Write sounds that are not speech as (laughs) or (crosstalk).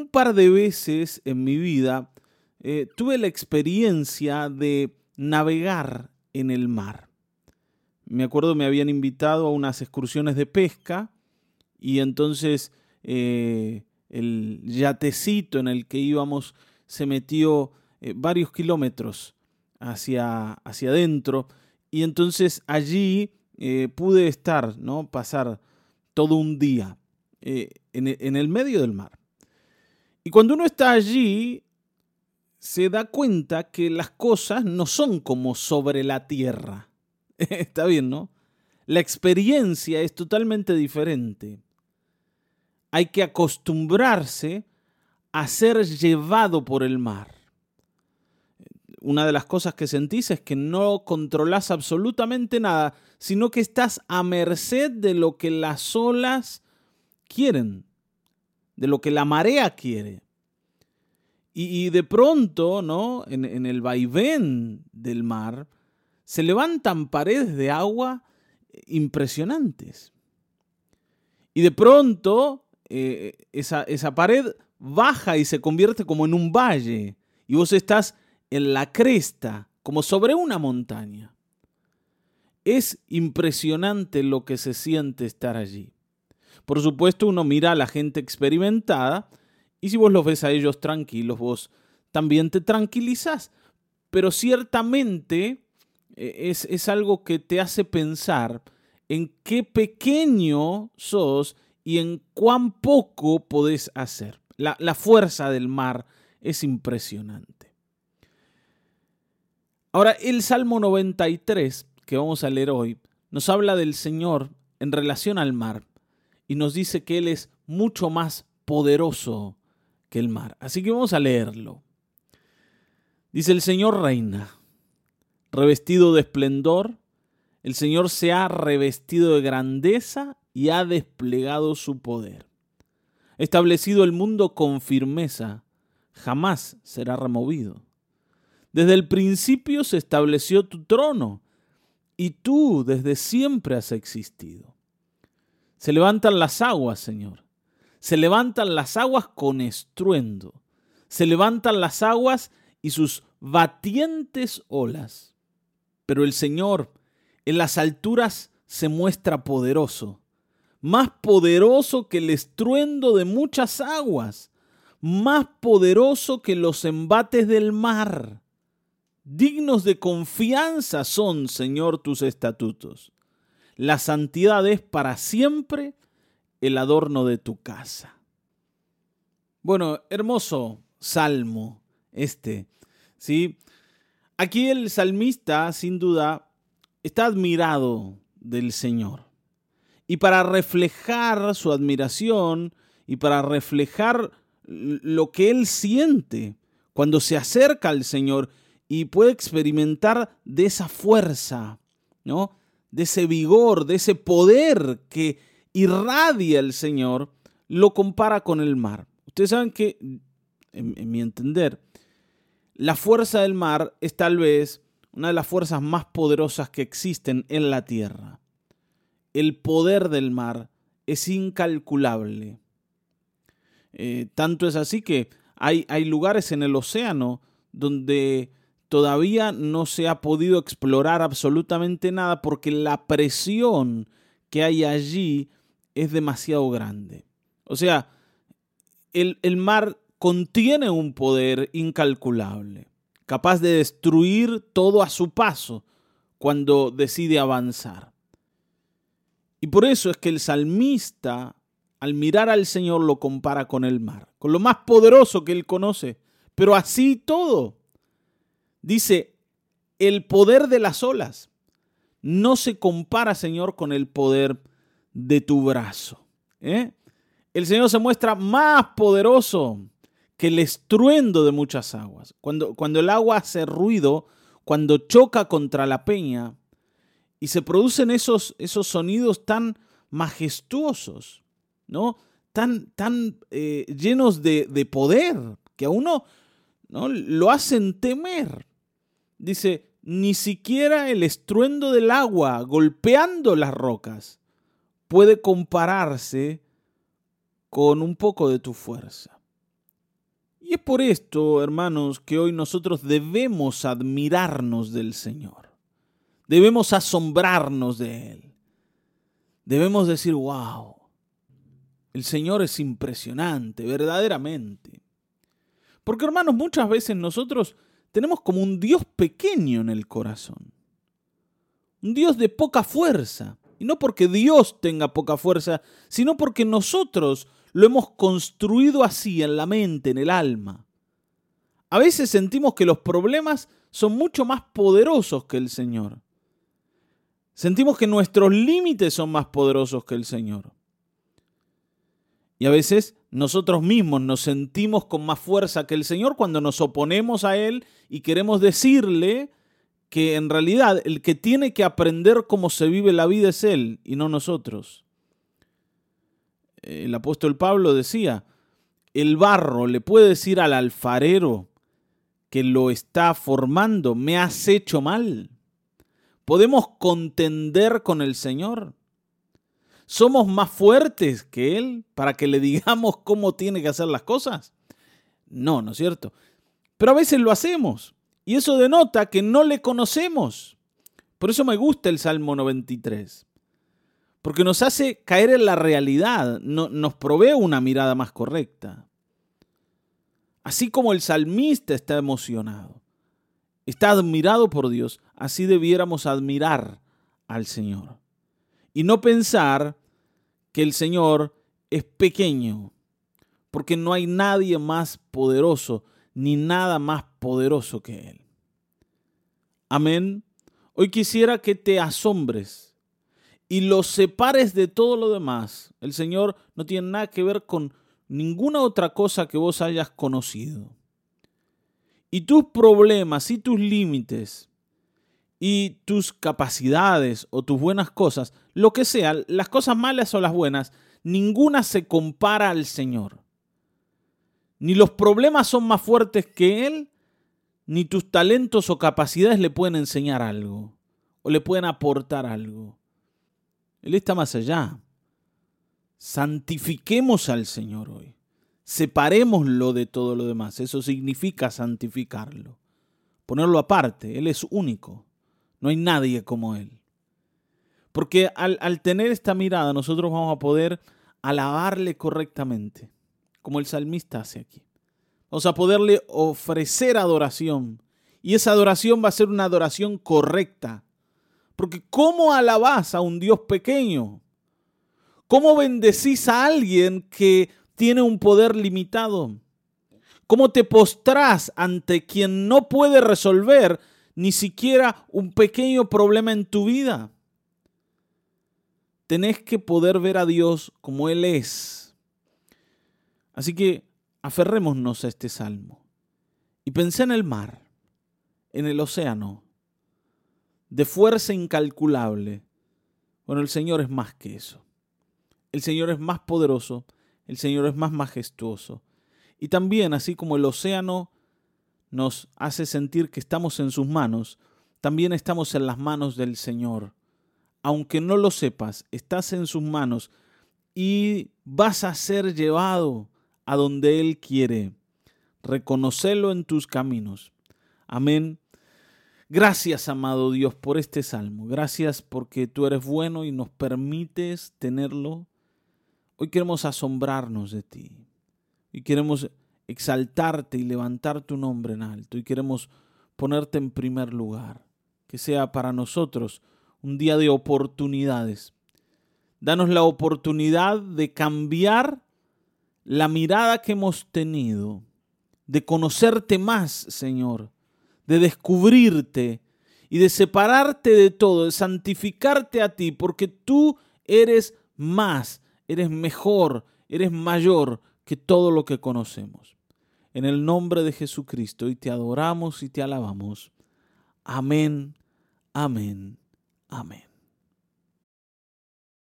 un par de veces en mi vida eh, tuve la experiencia de navegar en el mar. Me acuerdo me habían invitado a unas excursiones de pesca y entonces eh, el yatecito en el que íbamos se metió eh, varios kilómetros hacia, hacia adentro y entonces allí pude estar, ¿no? pasar todo un día en el medio del mar. Y cuando uno está allí, se da cuenta que las cosas no son como sobre la tierra. (laughs) está bien, ¿no? La experiencia es totalmente diferente. Hay que acostumbrarse a ser llevado por el mar. Una de las cosas que sentís es que no controlas absolutamente nada, sino que estás a merced de lo que las olas quieren de lo que la marea quiere. Y, de pronto, ¿no? En, el vaivén del mar, se levantan paredes de agua impresionantes. Y de pronto, eh, esa pared baja y se convierte como en un valle. Y vos estás en la cresta, como sobre una montaña. Es impresionante lo que se siente estar allí. Por supuesto, uno mira a la gente experimentada y si vos los ves a ellos tranquilos, vos también te tranquilizas. Pero ciertamente eh, es, es algo que te hace pensar en qué pequeño sos y en cuán poco podés hacer. La, la, fuerza del mar es impresionante. Ahora, el Salmo 93 que vamos a leer hoy nos habla del Señor en relación al mar y nos dice que Él es mucho más poderoso que el mar. Así que vamos a leerlo. Dice el Señor reina, revestido de esplendor, el Señor se ha revestido de grandeza y ha desplegado su poder. Establecido el mundo con firmeza, jamás será removido. Desde el principio se estableció tu trono, y tú desde siempre has existido. Se levantan las aguas, Señor. Se levantan las aguas con estruendo. Se levantan las aguas y sus batientes olas. Pero el Señor en las alturas se muestra poderoso, más poderoso que el estruendo de muchas aguas, más poderoso que los embates del mar. Dignos de confianza son, Señor, tus estatutos. La santidad es para siempre el adorno de tu casa. Bueno, hermoso salmo este, ¿sí? Aquí el salmista, sin duda, está admirado del Señor. Y para reflejar su admiración y para reflejar lo que él siente cuando se acerca al Señor y puede experimentar de esa fuerza, ¿no? De ese vigor, de ese poder que irradia el Señor, lo compara con el mar. Ustedes saben que, en, mi entender, la fuerza del mar es tal vez una de las fuerzas más poderosas que existen en la tierra. El poder del mar es incalculable. Eh, tanto es así que hay, hay lugares en el océano donde todavía no se ha podido explorar absolutamente nada porque la presión que hay allí es demasiado grande. O sea, el, el mar contiene un poder incalculable, capaz de destruir todo a su paso cuando decide avanzar. Y por eso es que el salmista, al mirar al Señor, lo compara con el mar, con lo más poderoso que él conoce. Pero así todo, Dice, el poder de las olas no se compara, Señor, con el poder de tu brazo. ¿eh? El Señor se muestra más poderoso que el estruendo de muchas aguas. Cuando, cuando el agua hace ruido, cuando choca contra la peña, y se producen esos, esos sonidos tan majestuosos, ¿no? Tan, tan eh, llenos de, de, poder, que a uno ¿no? lo hacen temer dice, ni siquiera el estruendo del agua golpeando las rocas puede compararse con un poco de tu fuerza. Y es por esto, hermanos, que hoy nosotros debemos admirarnos del Señor. Debemos asombrarnos de Él. Debemos decir, wow, el Señor es impresionante, verdaderamente. Porque, hermanos, muchas veces nosotros tenemos como un Dios pequeño en el corazón. Un Dios de poca fuerza. Y no porque Dios tenga poca fuerza, sino porque nosotros lo hemos construido así en la mente, en el alma. A veces sentimos que los problemas son mucho más poderosos que el Señor. Sentimos que nuestros límites son más poderosos que el Señor. Y a veces nosotros mismos nos sentimos con más fuerza que el Señor cuando nos oponemos a Él y queremos decirle que en realidad el que tiene que aprender cómo se vive la vida es Él y no nosotros el apóstol Pablo decía, el barro le puede decir al alfarero que lo está formando, me has hecho mal. ¿Podemos contender con el Señor? ¿Somos más fuertes que Él para que le digamos (laughs) cómo tiene que hacer las cosas? No, ¿no es cierto? Pero a veces lo hacemos y eso denota que no le conocemos. Por eso me gusta el Salmo 93 porque nos hace caer en la realidad, nos provee una mirada más correcta. Así como el salmista está emocionado, está admirado por Dios, así debiéramos admirar al Señor. Y no pensar que el Señor es pequeño, porque no hay nadie más poderoso ni nada más poderoso que Él. Amén. Hoy quisiera que te asombres y los separes de todo lo demás. El Señor no tiene nada que ver con ninguna otra cosa que vos hayas conocido. Y tus problemas y tus límites y tus capacidades o tus buenas cosas, lo que sea, las cosas malas o las buenas, ninguna se compara al Señor. Ni los problemas son más fuertes que Él, ni tus talentos o capacidades le pueden enseñar algo o le pueden aportar algo. Él está más allá. Santifiquemos al Señor hoy. Separémoslo de todo lo demás. Eso significa santificarlo. Ponerlo aparte. Él es único. No hay nadie como Él. Porque al, tener esta mirada nosotros vamos a poder alabarle correctamente, como el salmista hace aquí. Vamos a poderle ofrecer adoración. Y esa adoración va a ser una adoración correcta, porque ¿cómo alabás a un Dios pequeño? ¿Cómo bendecís a alguien que tiene un poder limitado? ¿Cómo te postrás ante quien no puede resolver ni siquiera un pequeño problema en tu vida? Tenés que poder ver a Dios como Él es. Así que aferrémonos a este salmo y pensé en el mar, en el océano, de fuerza incalculable. Bueno, el Señor es más que eso. El Señor es más poderoso, el Señor es más majestuoso. Y también, así como el océano nos hace sentir que estamos en sus manos, también estamos en las manos del Señor. Aunque no lo sepas, estás en sus manos y vas a ser llevado a donde Él quiere. Reconocelo en tus caminos. Amén Gracias, amado Dios, por este salmo. Gracias porque tú eres bueno y nos permites tenerlo. Hoy queremos asombrarnos de ti. Y queremos exaltarte y levantar tu nombre en alto. Y queremos ponerte en primer lugar. Que sea para nosotros un día de oportunidades. Danos la oportunidad de cambiar la mirada que hemos tenido, de conocerte más, Señor de descubrirte y de separarte de todo, de santificarte a ti, porque tú eres más, eres mejor, eres mayor que todo lo que conocemos. En el nombre de Jesucristo, y te adoramos y te alabamos. Amén, amén, amén.